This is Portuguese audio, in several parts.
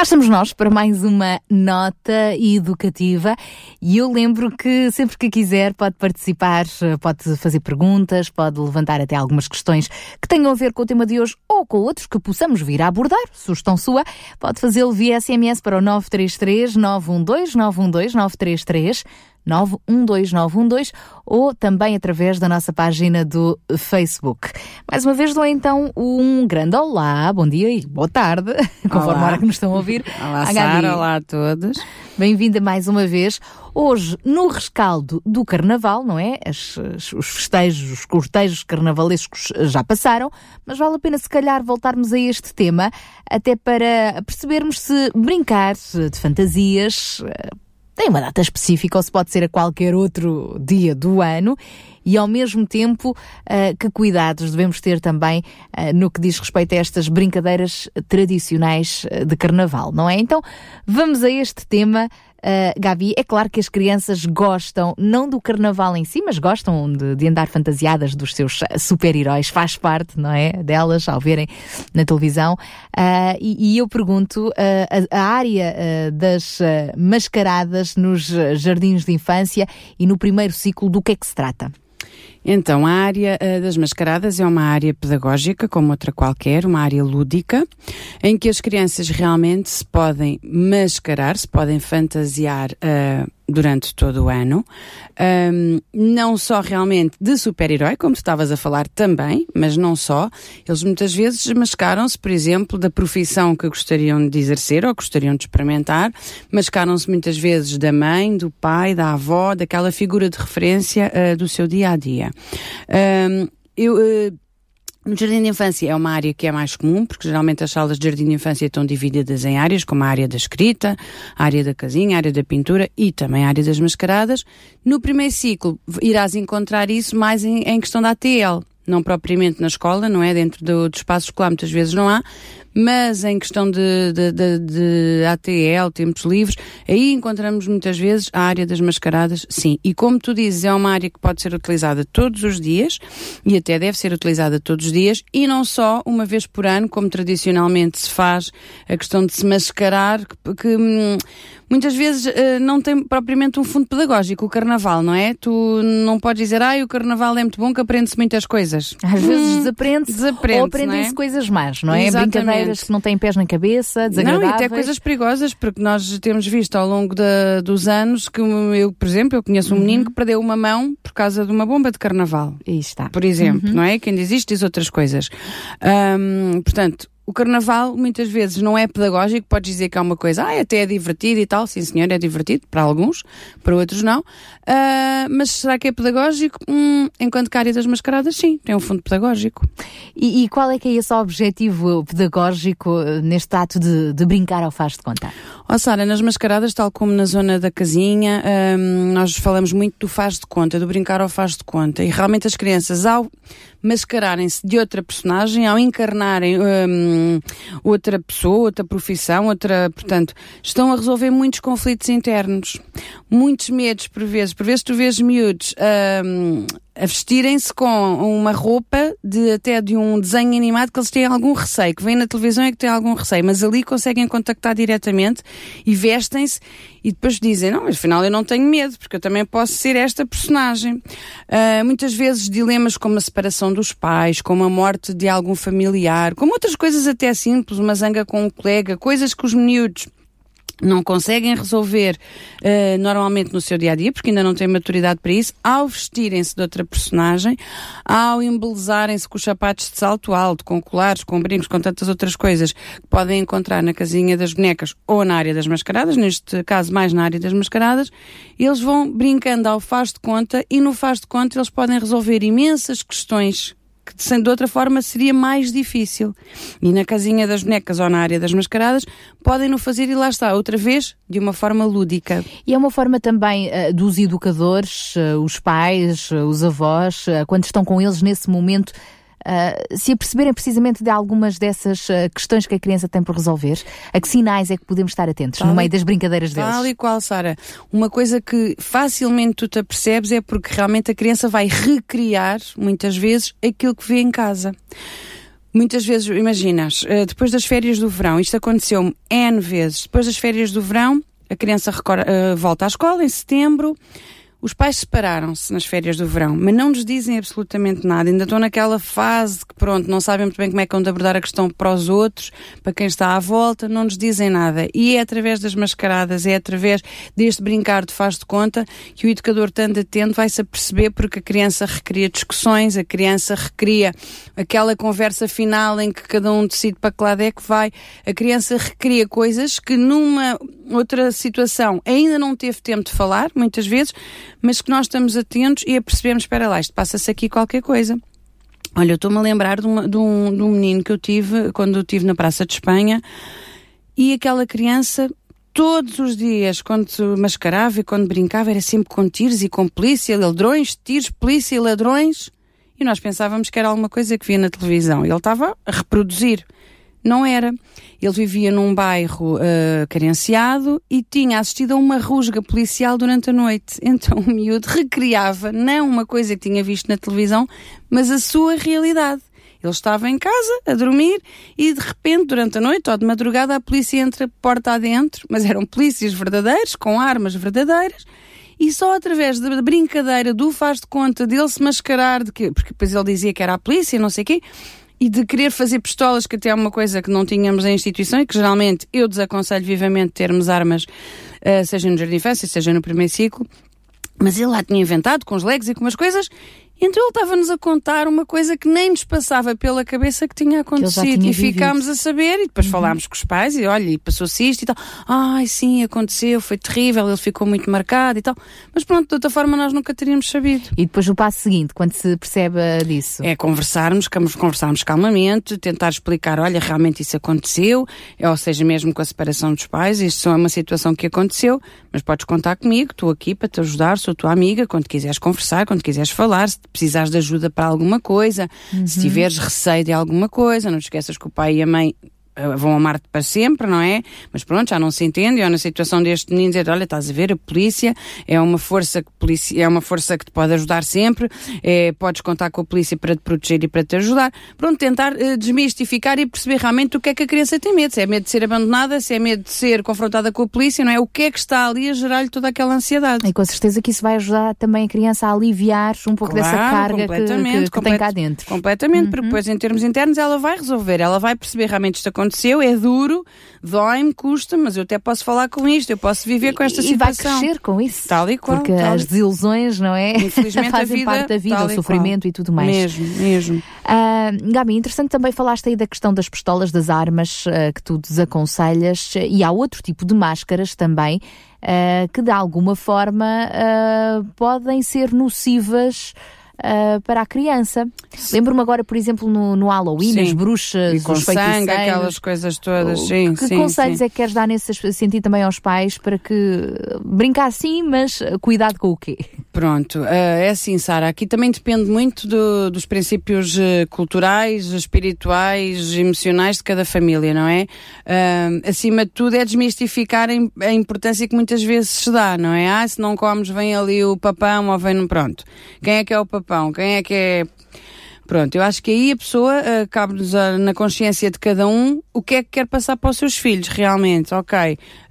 Cá estamos nós para mais uma nota educativa e eu lembro que sempre que quiser pode participar, pode fazer perguntas, pode levantar até algumas questões que tenham a ver com o tema de hoje ou com outros que possamos vir a abordar. Sugestão sua, pode fazê-lo via SMS para o 933 912 912 933 912912 ou também através da nossa página do Facebook. Mais uma vez dou então um grande olá, bom dia e boa tarde, conforme a hora que nos estão a ouvir. Olá, Sara, olá a todos. Bem-vinda mais uma vez. Hoje, no rescaldo do Carnaval, não é? As, os festejos, os cortejos carnavalescos já passaram, mas vale a pena se calhar voltarmos a este tema, até para percebermos se brincar de fantasias tem uma data específica ou se pode ser a qualquer outro dia do ano e ao mesmo tempo uh, que cuidados devemos ter também uh, no que diz respeito a estas brincadeiras tradicionais de carnaval, não é? Então vamos a este tema Uh, Gabi, é claro que as crianças gostam, não do carnaval em si, mas gostam de, de andar fantasiadas dos seus super-heróis, faz parte, não é? Delas, ao verem na televisão. Uh, e, e, eu pergunto, uh, a, a, área das mascaradas nos jardins de infância e no primeiro ciclo, do que é que se trata? Então, a área uh, das mascaradas é uma área pedagógica, como outra qualquer, uma área lúdica, em que as crianças realmente se podem mascarar, se podem fantasiar uh, durante todo o ano. Um, não só realmente de super-herói, como tu estavas a falar também, mas não só. Eles muitas vezes mascaram-se, por exemplo, da profissão que gostariam de exercer ou gostariam de experimentar. Mascaram-se muitas vezes da mãe, do pai, da avó, daquela figura de referência uh, do seu dia a dia. Um, eu. Uh, no jardim de infância é uma área que é mais comum, porque geralmente as salas de jardim de infância estão divididas em áreas, como a área da escrita, a área da casinha, a área da pintura e também a área das mascaradas. No primeiro ciclo irás encontrar isso mais em, em questão da ATL, não propriamente na escola, não é? Dentro do, do espaço escolar muitas vezes não há, mas em questão de, de, de, de, ATL, tempos livres, aí encontramos muitas vezes a área das mascaradas, sim. E como tu dizes, é uma área que pode ser utilizada todos os dias e até deve ser utilizada todos os dias e não só uma vez por ano, como tradicionalmente se faz a questão de se mascarar, que, que hum, muitas vezes uh, não tem propriamente um fundo pedagógico, o carnaval, não é? Tu não podes dizer, ah, o carnaval é muito bom que aprende-se muitas coisas. Às vezes hum, desaprende-se desaprendes, ou aprendem-se é? coisas más, não é? Exatamente brincadeiras que não têm pés na cabeça, desagradáveis. Não, e até coisas perigosas, porque nós temos visto ao longo de, dos anos que eu, por exemplo, eu conheço um uhum. menino que perdeu uma mão por causa de uma bomba de carnaval. Aí está. Por exemplo, uhum. não é? Quem diz isto diz outras coisas. Um, portanto, o carnaval muitas vezes não é pedagógico, pode dizer que é uma coisa, ah, até é divertido e tal, sim senhor, é divertido, para alguns, para outros não, uh, mas será que é pedagógico? Hum, enquanto das mascaradas, sim, tem um fundo pedagógico. E, e qual é que é esse objetivo pedagógico uh, neste ato de, de brincar ao faz de conta? Ó oh, Sara, nas mascaradas, tal como na zona da casinha, um, nós falamos muito do faz de conta, do brincar ao faz de conta, e realmente as crianças, ao mascararem-se de outra personagem, ao encarnarem um, outra pessoa, outra profissão, outra, portanto, estão a resolver muitos conflitos internos, muitos medos por vezes. Por vezes tu vês miúdos um, a vestirem-se com uma roupa de até de um desenho animado que eles têm algum receio, que vem na televisão é que têm algum receio, mas ali conseguem contactar diretamente e vestem-se e depois dizem, não, afinal eu não tenho medo, porque eu também posso ser esta personagem. Uh, muitas vezes dilemas como a separação dos pais, como a morte de algum familiar, como outras coisas até simples, uma zanga com um colega, coisas que os miúdos não conseguem resolver uh, normalmente no seu dia a dia, porque ainda não têm maturidade para isso, ao vestirem-se de outra personagem, ao embelezarem-se com os sapatos de salto alto, com colares, com brincos, com tantas outras coisas que podem encontrar na casinha das bonecas ou na área das mascaradas, neste caso mais na área das mascaradas, eles vão brincando ao faz de conta e no faz de conta eles podem resolver imensas questões que de outra forma seria mais difícil. E na casinha das bonecas ou na área das mascaradas podem no fazer e lá está, outra vez, de uma forma lúdica. E é uma forma também uh, dos educadores, uh, os pais, uh, os avós, quando estão com eles nesse momento, Uh, se aperceberem precisamente de algumas dessas uh, questões que a criança tem por resolver, a que sinais é que podemos estar atentos tal no meio das brincadeiras deles? Tal e qual, Sara. Uma coisa que facilmente tu te apercebes é porque realmente a criança vai recriar, muitas vezes, aquilo que vê em casa. Muitas vezes, imaginas, uh, depois das férias do verão, isto aconteceu N vezes, depois das férias do verão, a criança volta à escola em setembro, os pais separaram-se nas férias do verão, mas não nos dizem absolutamente nada. Ainda estão naquela fase que, pronto, não sabem muito bem como é que vão abordar a questão para os outros, para quem está à volta, não nos dizem nada. E é através das mascaradas, é através deste brincar de faz de conta que o educador, tanto atento, vai-se a perceber porque a criança recria discussões, a criança recria aquela conversa final em que cada um decide para que lado é que vai. A criança recria coisas que numa outra situação ainda não teve tempo de falar, muitas vezes, mas que nós estamos atentos e a percebemos, espera lá, isto passa-se aqui qualquer coisa. Olha, eu estou-me a lembrar de, uma, de, um, de um menino que eu tive quando eu estive na Praça de Espanha e aquela criança todos os dias, quando mascarava e quando brincava, era sempre com tiros e com polícia, ladrões, tiros, polícia e ladrões. E nós pensávamos que era alguma coisa que via na televisão. Ele estava a reproduzir. Não era. Ele vivia num bairro uh, carenciado e tinha assistido a uma rusga policial durante a noite. Então o miúdo recriava não uma coisa que tinha visto na televisão, mas a sua realidade. Ele estava em casa, a dormir, e de repente, durante a noite ou de madrugada, a polícia entra porta adentro, mas eram polícias verdadeiros, com armas verdadeiras, e só através da brincadeira do faz de conta dele se mascarar, de que, porque depois ele dizia que era a polícia, não sei o quê, e de querer fazer pistolas, que até é uma coisa que não tínhamos na instituição e que geralmente eu desaconselho vivamente termos armas, uh, seja no jardim de infância, seja no primeiro ciclo. Mas ele lá tinha inventado com os legos e com umas coisas então ele estava-nos a contar uma coisa que nem nos passava pela cabeça que tinha acontecido. Que e ficámos a saber, e depois uhum. falámos com os pais, e olha, e passou-se isto e tal. Ai, sim, aconteceu, foi terrível, ele ficou muito marcado e tal. Mas pronto, de outra forma nós nunca teríamos sabido. E depois o passo seguinte, quando se percebe disso? É conversarmos, conversarmos calmamente, tentar explicar, olha, realmente isso aconteceu, ou seja, mesmo com a separação dos pais, isto é uma situação que aconteceu, mas podes contar comigo, estou aqui para te ajudar, sou tua amiga, quando quiseres conversar, quando quiseres falar, precisares de ajuda para alguma coisa, uhum. se tiveres receio de alguma coisa, não te esqueças que o pai e a mãe vão amar-te para sempre, não é? Mas pronto, já não se entende. Eu na situação deste menino dizer, olha, estás a ver, a polícia é uma força que polícia, é uma força que te pode ajudar sempre, é, podes contar com a polícia para te proteger e para te ajudar. Pronto, tentar uh, desmistificar e perceber realmente o que é que a criança tem medo. Se é medo de ser abandonada, se é medo de ser confrontada com a polícia, não é? O que é que está ali a gerar-lhe toda aquela ansiedade. E com certeza que isso vai ajudar também a criança a aliviar um pouco claro, dessa carga que, que, que tem cá dentro. Completamente, uhum. porque depois em termos internos ela vai resolver, ela vai perceber realmente isto aconteceu, é duro, dói-me, custa, mas eu até posso falar com isto, eu posso viver com esta e, situação. E vai crescer com isso. Tal e qual. Porque tal as desilusões, não é? Infelizmente Fazem vida, parte da vida, o sofrimento e, e tudo mais. Mesmo, mesmo. Uh, Gabi, interessante também falaste aí da questão das pistolas, das armas uh, que tu desaconselhas e há outro tipo de máscaras também uh, que de alguma forma podem ser nocivas uh, para a criança. Lembro-me agora, por exemplo, no, no Halloween, sim. as bruxas, e com os sangue, aquelas coisas todas. Sim, que sim, conselhos sim. é que queres dar nesse sentido também aos pais para que brincar sim, mas cuidado com o quê? Pronto, uh, é assim, Sara, aqui também depende muito do, dos princípios uh, culturais, espirituais, emocionais de cada família, não é? Uh, acima de tudo é desmistificar a importância que muitas vezes se dá, não é? Ah, se não comes vem ali o papão ou vem no... Pronto. Quem é que é o papão? pão? Quem é que é. Pronto, eu acho que aí a pessoa uh, cabe-nos na consciência de cada um o que é que quer passar para os seus filhos, realmente. Ok,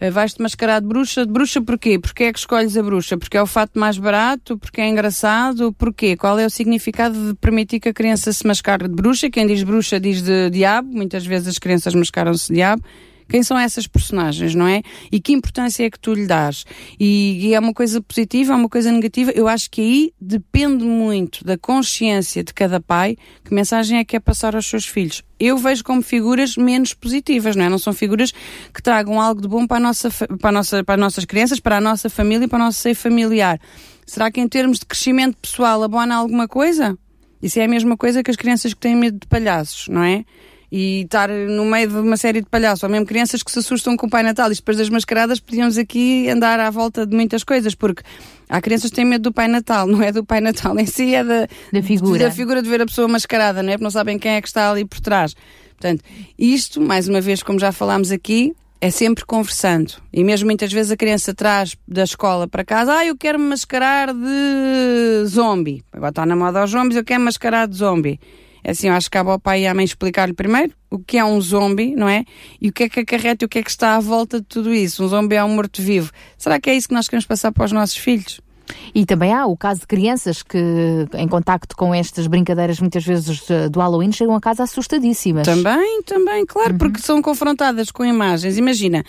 uh, vais-te mascarar de bruxa, de bruxa porquê? Porquê é que escolhes a bruxa? Porque é o fato mais barato? Porque é engraçado? Porquê? Qual é o significado de permitir que a criança se mascare de bruxa? Quem diz bruxa diz de diabo, muitas vezes as crianças mascaram-se de diabo. Quem são essas personagens, não é? E que importância é que tu lhe dás? E, e é uma coisa positiva, é uma coisa negativa? Eu acho que aí depende muito da consciência de cada pai que mensagem é que é passar aos seus filhos. Eu vejo como figuras menos positivas, não é? Não são figuras que tragam algo de bom para, a nossa, para, a nossa, para as nossas crianças, para a nossa família e para o nosso seio familiar. Será que em termos de crescimento pessoal abona alguma coisa? Isso é a mesma coisa que as crianças que têm medo de palhaços, não é? E estar no meio de uma série de palhaços, ou mesmo crianças que se assustam com o Pai Natal e depois das mascaradas podíamos aqui andar à volta de muitas coisas, porque há crianças que têm medo do Pai Natal, não é do Pai Natal em si, é da, da figura. da figura de ver a pessoa mascarada, não é? Porque não sabem quem é que está ali por trás. Portanto, isto, mais uma vez, como já falámos aqui, é sempre conversando. E mesmo muitas vezes a criança traz da escola para casa, ah, eu quero me mascarar de zombie. Agora está na moda aos zombies, eu quero mascarar de zombie. É assim, eu acho que cabe ao pai e à mãe explicar-lhe primeiro o que é um zombie, não é? E o que é que acarreta e o que é que está à volta de tudo isso. Um zombie é um morto-vivo. Será que é isso que nós queremos passar para os nossos filhos? E também há o caso de crianças que, em contacto com estas brincadeiras, muitas vezes do Halloween, chegam a casa assustadíssimas. Também, também, claro, uhum. porque são confrontadas com imagens. Imagina,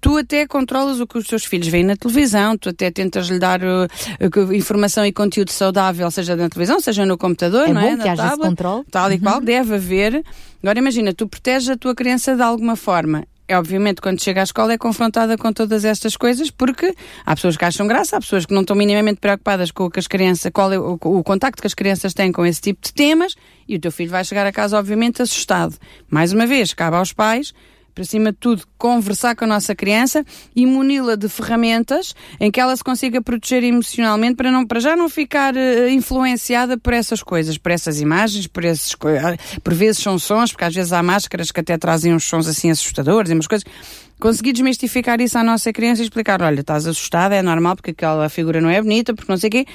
tu até controlas o que os teus filhos veem na televisão, tu até tentas lhe dar uh, informação e conteúdo saudável, seja na televisão, seja no computador, é não é? Que haja esse controle. Tal e uhum. qual, deve haver. Agora imagina, tu proteges a tua criança de alguma forma é obviamente quando chega à escola é confrontada com todas estas coisas porque há pessoas que acham graça, há pessoas que não estão minimamente preocupadas com o que as crianças, qual é o, o contacto que as crianças têm com esse tipo de temas e o teu filho vai chegar a casa obviamente assustado. Mais uma vez, cabe aos pais para cima de tudo, conversar com a nossa criança e muni-la de ferramentas em que ela se consiga proteger emocionalmente para, não, para já não ficar uh, influenciada por essas coisas, por essas imagens, por esses ah, por vezes são sons, porque às vezes há máscaras que até trazem uns sons assim assustadores e umas coisas. Conseguir desmistificar isso à nossa criança e explicar, olha, estás assustada, é normal porque aquela figura não é bonita, porque não sei o quê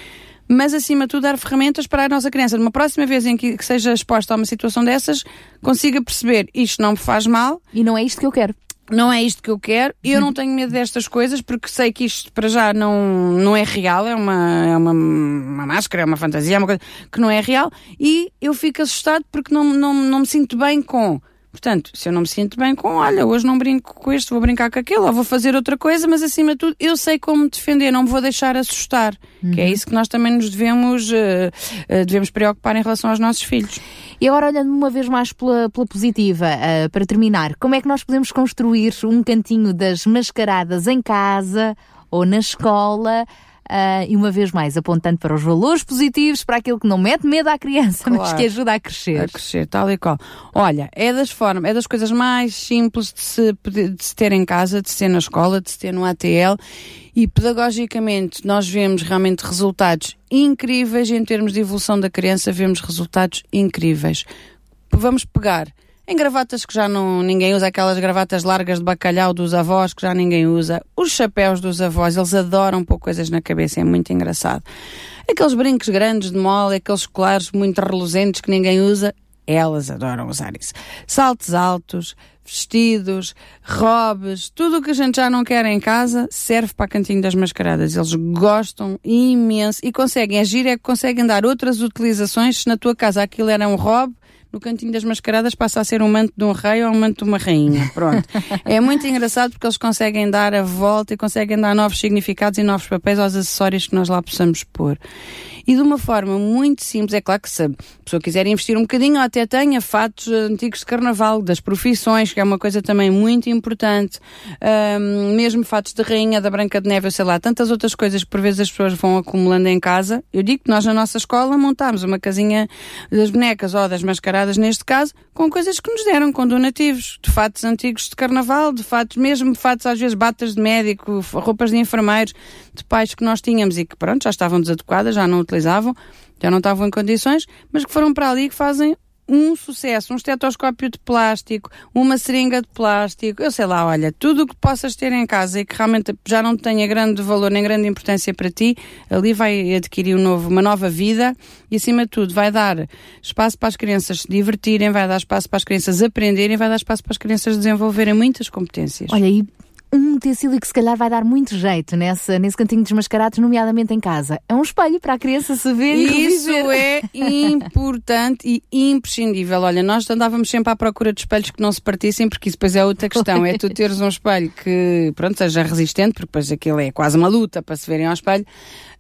mas acima de tudo dar ferramentas para a nossa criança, numa próxima vez em que, que seja exposta a uma situação dessas, consiga perceber isto não me faz mal. E não é isto que eu quero. Não é isto que eu quero, eu não tenho medo destas coisas porque sei que isto para já não, não é real, é uma, é uma, uma máscara, é uma fantasia, é uma coisa que não é real. E eu fico assustado porque não, não, não me sinto bem com. Portanto, se eu não me sinto bem com, olha, hoje não brinco com este, vou brincar com aquele, ou vou fazer outra coisa, mas acima de tudo, eu sei como me defender, não me vou deixar assustar. Uhum. Que é isso que nós também nos devemos, uh, uh, devemos preocupar em relação aos nossos filhos. E agora, olhando uma vez mais pela, pela positiva, uh, para terminar, como é que nós podemos construir um cantinho das mascaradas em casa ou na escola? Uh, e uma vez mais apontando para os valores positivos, para aquilo que não mete medo à criança, claro. mas que ajuda a crescer. A crescer, tal e qual. Olha, é das formas, é das coisas mais simples de se, de se ter em casa, de se ter na escola, de se ter no ATL e pedagogicamente nós vemos realmente resultados incríveis em termos de evolução da criança, vemos resultados incríveis. Vamos pegar em gravatas que já não ninguém usa, aquelas gravatas largas de bacalhau dos avós que já ninguém usa, os chapéus dos avós, eles adoram pôr coisas na cabeça, é muito engraçado. Aqueles brincos grandes de mole, aqueles colares muito reluzentes que ninguém usa, elas adoram usar isso. Saltos altos, vestidos, robes, tudo o que a gente já não quer em casa serve para cantinho das mascaradas. Eles gostam imenso e conseguem agir, é que conseguem dar outras utilizações. Se na tua casa aquilo era um robe, no cantinho das mascaradas passa a ser um manto de um rei ou um manto de uma rainha. Pronto. é muito engraçado porque eles conseguem dar a volta e conseguem dar novos significados e novos papéis aos acessórios que nós lá possamos pôr. E de uma forma muito simples, é claro que se a pessoa quiser investir um bocadinho, até tenha fatos antigos de carnaval, das profissões, que é uma coisa também muito importante, um, mesmo fatos de rainha, da Branca de Neve, sei lá, tantas outras coisas que por vezes as pessoas vão acumulando em casa. Eu digo que nós na nossa escola montámos uma casinha das bonecas ou das mascaradas, neste caso, com coisas que nos deram, com donativos, de fatos antigos de carnaval, de fatos, mesmo fatos às vezes batas de médico, roupas de enfermeiros, de pais que nós tínhamos e que pronto, já estavam desadequadas, já não utilizavam, já não estavam em condições, mas que foram para ali que fazem um sucesso, um estetoscópio de plástico, uma seringa de plástico, eu sei lá, olha, tudo o que possas ter em casa e que realmente já não tenha grande valor nem grande importância para ti, ali vai adquirir um novo, uma nova vida e acima de tudo vai dar espaço para as crianças se divertirem, vai dar espaço para as crianças aprenderem, vai dar espaço para as crianças desenvolverem muitas competências. Olha, e um utensílio que se calhar vai dar muito jeito nessa, nesse cantinho desmascarados, nomeadamente em casa. É um espelho para a criança se ver e Isso é importante e imprescindível. Olha, nós andávamos sempre à procura de espelhos que não se partissem, porque isso depois é outra questão. É tu teres um espelho que, pronto, seja resistente, porque depois aquilo é quase uma luta para se verem ao espelho.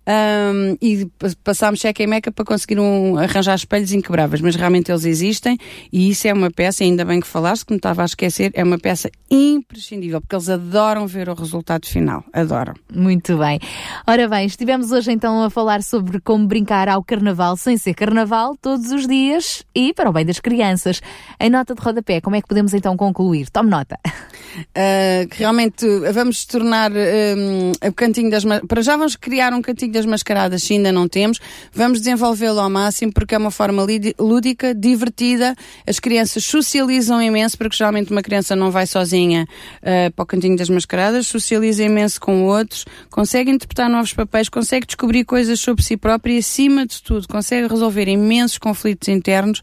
Um, e passámos cheque em meca para conseguir um, arranjar espelhos inquebráveis, mas realmente eles existem e isso é uma peça, ainda bem que falaste, que me estava a esquecer, é uma peça imprescindível, porque eles adoram ver o resultado final, adoram. Muito bem. Ora bem, estivemos hoje então a falar sobre como brincar ao carnaval sem ser carnaval todos os dias e para o bem das crianças. Em nota de rodapé, como é que podemos então concluir? Tome nota. Uh, realmente vamos tornar um, o cantinho das para já vamos criar um cantinho das mascaradas se ainda não temos vamos desenvolvê-lo ao máximo porque é uma forma lúdica divertida as crianças socializam imenso porque geralmente uma criança não vai sozinha uh, para o cantinho das mascaradas socializa imenso com outros consegue interpretar novos papéis consegue descobrir coisas sobre si própria e acima de tudo consegue resolver imensos conflitos internos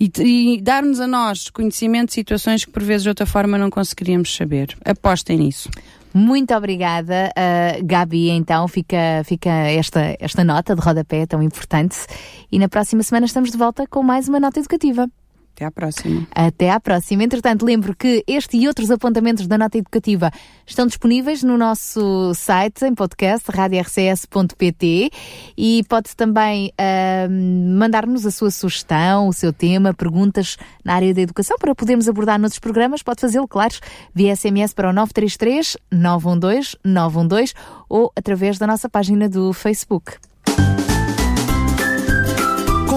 e, e dar-nos a nós conhecimento de situações que por vezes de outra forma não conseguiríamos saber. Apostem nisso. Muito obrigada, uh, Gabi. Então fica, fica esta, esta nota de rodapé tão importante. E na próxima semana estamos de volta com mais uma nota educativa. Até à próxima. Até à próxima. Entretanto, lembro que este e outros apontamentos da nota educativa estão disponíveis no nosso site, em podcast, radiorcs.pt e pode também uh, mandar-nos a sua sugestão, o seu tema, perguntas na área da educação para podermos abordar noutros programas. Pode fazê-lo, claro, via SMS para o 933 912 912 ou através da nossa página do Facebook.